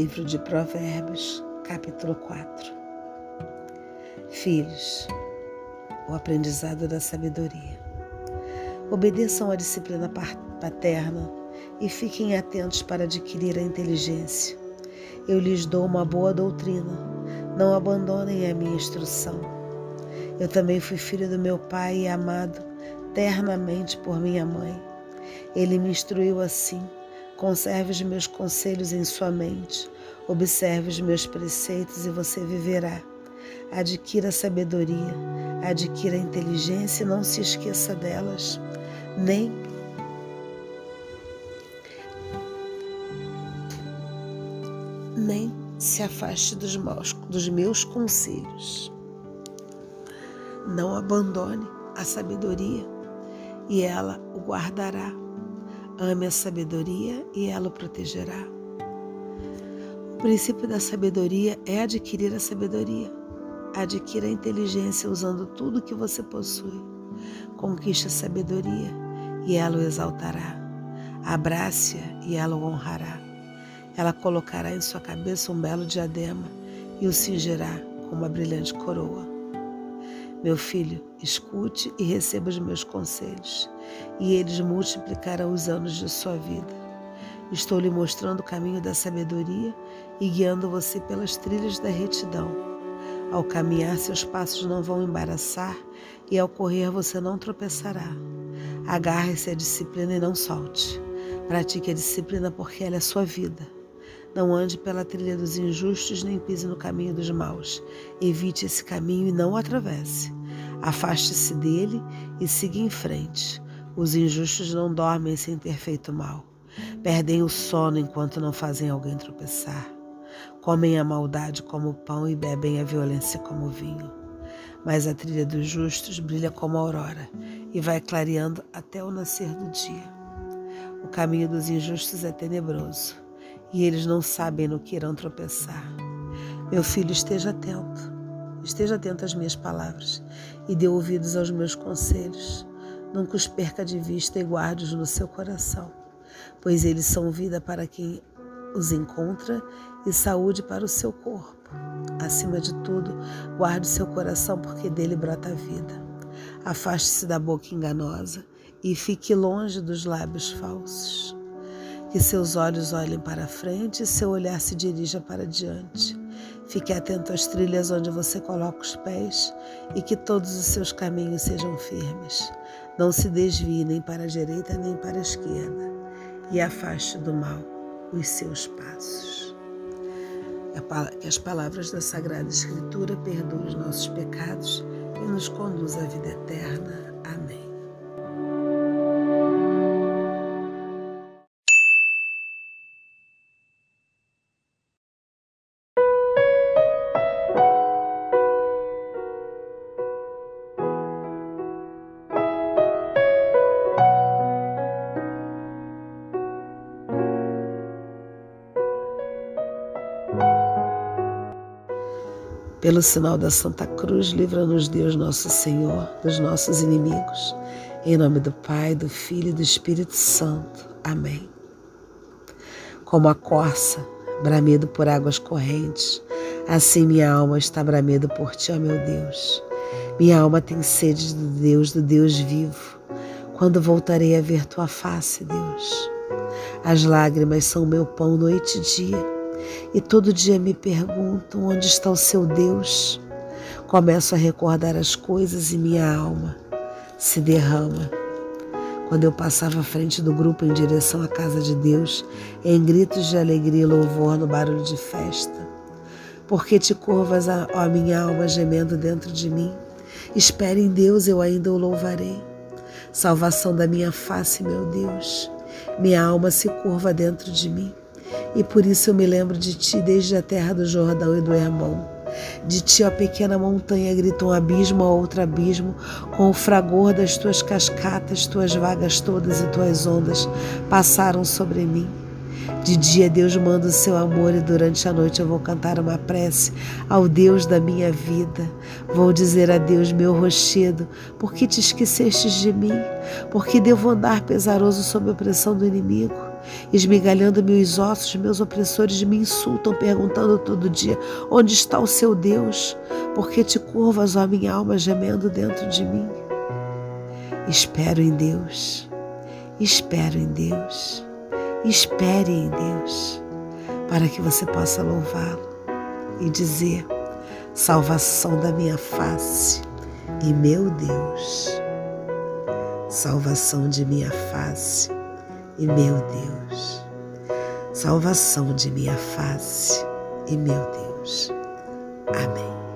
Livro de Provérbios, capítulo 4. Filhos, o aprendizado da sabedoria. Obedeçam à disciplina paterna e fiquem atentos para adquirir a inteligência. Eu lhes dou uma boa doutrina, não abandonem a minha instrução. Eu também fui filho do meu pai e amado ternamente por minha mãe. Ele me instruiu assim Conserve os meus conselhos em sua mente, observe os meus preceitos e você viverá. Adquira sabedoria, adquira inteligência e não se esqueça delas, nem nem se afaste dos, maus, dos meus conselhos. Não abandone a sabedoria e ela o guardará Ame a sabedoria e ela o protegerá. O princípio da sabedoria é adquirir a sabedoria. Adquira a inteligência usando tudo que você possui. Conquiste a sabedoria e ela o exaltará. Abrace-a e ela o honrará. Ela colocará em sua cabeça um belo diadema e o cingirá com uma brilhante coroa. Meu filho, escute e receba os meus conselhos, e eles multiplicarão os anos de sua vida. Estou lhe mostrando o caminho da sabedoria e guiando você pelas trilhas da retidão. Ao caminhar, seus passos não vão embaraçar e ao correr você não tropeçará. Agarre-se à disciplina e não solte. Pratique a disciplina porque ela é sua vida. Não ande pela trilha dos injustos, nem pise no caminho dos maus. Evite esse caminho e não o atravesse. Afaste-se dele e siga em frente. Os injustos não dormem sem ter feito mal. Perdem o sono enquanto não fazem alguém tropeçar. Comem a maldade como pão e bebem a violência como vinho. Mas a trilha dos justos brilha como a aurora e vai clareando até o nascer do dia. O caminho dos injustos é tenebroso e eles não sabem no que irão tropeçar. Meu filho, esteja atento, esteja atento às minhas palavras e dê ouvidos aos meus conselhos. Nunca os perca de vista e guarde-os no seu coração, pois eles são vida para quem os encontra e saúde para o seu corpo. Acima de tudo, guarde seu coração, porque dele brota a vida. Afaste-se da boca enganosa e fique longe dos lábios falsos. Que seus olhos olhem para frente e seu olhar se dirija para diante. Fique atento às trilhas onde você coloca os pés e que todos os seus caminhos sejam firmes. Não se desvie nem para a direita nem para a esquerda e afaste do mal os seus passos. Que as palavras da Sagrada Escritura perdoem os nossos pecados e nos conduz à vida eterna. Amém. Pelo sinal da Santa Cruz, livra-nos Deus Nosso Senhor dos nossos inimigos. Em nome do Pai, do Filho e do Espírito Santo. Amém. Como a corça, bramido por águas correntes, assim minha alma está bramido por ti, ó meu Deus. Minha alma tem sede do Deus, do Deus vivo. Quando voltarei a ver tua face, Deus? As lágrimas são meu pão noite e dia e todo dia me perguntam onde está o seu Deus. Começo a recordar as coisas e minha alma se derrama. Quando eu passava à frente do grupo em direção à casa de Deus, em gritos de alegria e louvor no barulho de festa. Porque te curvas, ó minha alma, gemendo dentro de mim? Espere em Deus, eu ainda o louvarei. Salvação da minha face, meu Deus. Minha alma se curva dentro de mim e por isso eu me lembro de ti desde a terra do Jordão e do Hermão. De ti, ó pequena montanha, grita um abismo a outro abismo, com o fragor das tuas cascatas, tuas vagas todas e tuas ondas passaram sobre mim. De dia Deus manda o seu amor e durante a noite eu vou cantar uma prece ao Deus da minha vida. Vou dizer a Deus, meu rochedo, por que te esquecestes de mim? Por que devo andar pesaroso sob a pressão do inimigo? Esmigalhando meus ossos, meus opressores me insultam, perguntando todo dia: onde está o seu Deus? Por que te curvas, ó minha alma, gemendo dentro de mim? Espero em Deus, espero em Deus, espere em Deus, para que você possa louvá-lo e dizer: salvação da minha face e meu Deus, salvação de minha face e meu Deus, salvação de minha face e meu Deus. Amém.